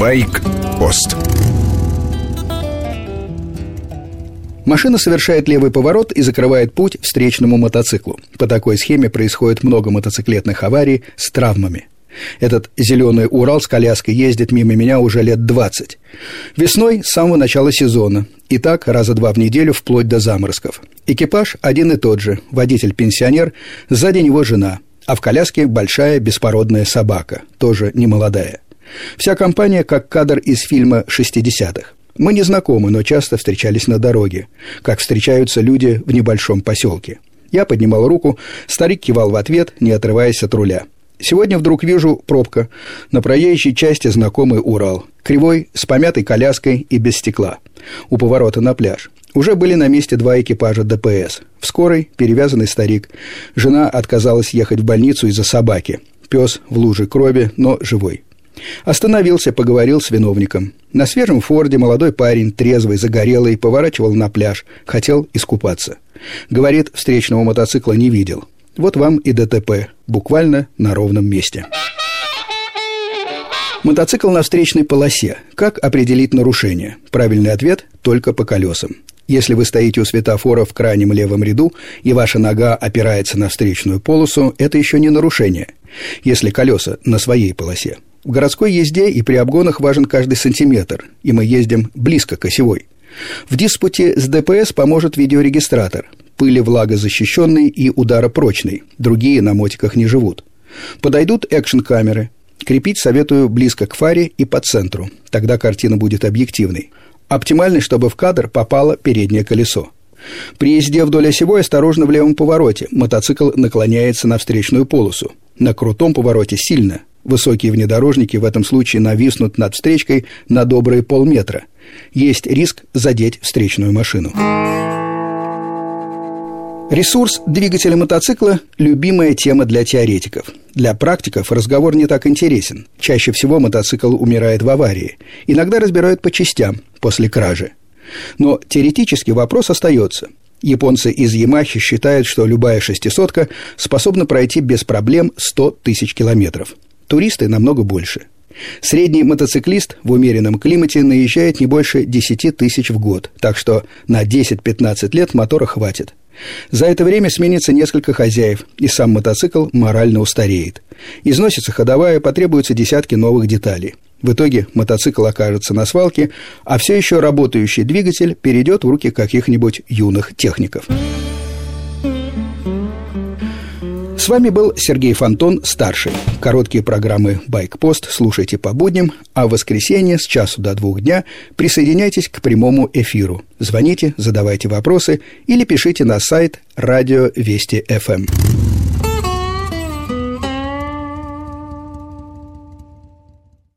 Байк-пост Машина совершает левый поворот и закрывает путь встречному мотоциклу. По такой схеме происходит много мотоциклетных аварий с травмами. Этот зеленый Урал с коляской ездит мимо меня уже лет 20. Весной с самого начала сезона. И так раза два в неделю вплоть до заморозков. Экипаж один и тот же. Водитель-пенсионер, сзади него жена. А в коляске большая беспородная собака, тоже немолодая. Вся компания как кадр из фильма «60-х». Мы не знакомы, но часто встречались на дороге, как встречаются люди в небольшом поселке. Я поднимал руку, старик кивал в ответ, не отрываясь от руля – Сегодня вдруг вижу пробка. На проезжей части знакомый Урал. Кривой, с помятой коляской и без стекла. У поворота на пляж. Уже были на месте два экипажа ДПС. В скорой перевязанный старик. Жена отказалась ехать в больницу из-за собаки. Пес в луже крови, но живой. Остановился, поговорил с виновником. На свежем форде молодой парень, трезвый, загорелый, поворачивал на пляж. Хотел искупаться. Говорит, встречного мотоцикла не видел. Вот вам и ДТП, буквально на ровном месте. Мотоцикл на встречной полосе. Как определить нарушение? Правильный ответ – только по колесам. Если вы стоите у светофора в крайнем левом ряду, и ваша нога опирается на встречную полосу, это еще не нарушение, если колеса на своей полосе. В городской езде и при обгонах важен каждый сантиметр, и мы ездим близко к осевой. В диспуте с ДПС поможет видеорегистратор пыли влагозащищенный и ударопрочный. Другие на мотиках не живут. Подойдут экшн-камеры. Крепить советую близко к фаре и по центру. Тогда картина будет объективной. Оптимальный, чтобы в кадр попало переднее колесо. При езде вдоль осевой осторожно в левом повороте. Мотоцикл наклоняется на встречную полосу. На крутом повороте сильно. Высокие внедорожники в этом случае нависнут над встречкой на добрые полметра. Есть риск задеть встречную машину. Ресурс двигателя мотоцикла – любимая тема для теоретиков. Для практиков разговор не так интересен. Чаще всего мотоцикл умирает в аварии. Иногда разбирают по частям после кражи. Но теоретически вопрос остается. Японцы из Ямахи считают, что любая шестисотка способна пройти без проблем 100 тысяч километров. Туристы намного больше. Средний мотоциклист в умеренном климате наезжает не больше 10 тысяч в год, так что на 10-15 лет мотора хватит. За это время сменится несколько хозяев, и сам мотоцикл морально устареет. Износится ходовая, потребуются десятки новых деталей. В итоге мотоцикл окажется на свалке, а все еще работающий двигатель перейдет в руки каких-нибудь юных техников. С вами был Сергей Фонтон, старший. Короткие программы «Байкпост» слушайте по будням, а в воскресенье с часу до двух дня присоединяйтесь к прямому эфиру. Звоните, задавайте вопросы или пишите на сайт «Радио Вести ФМ».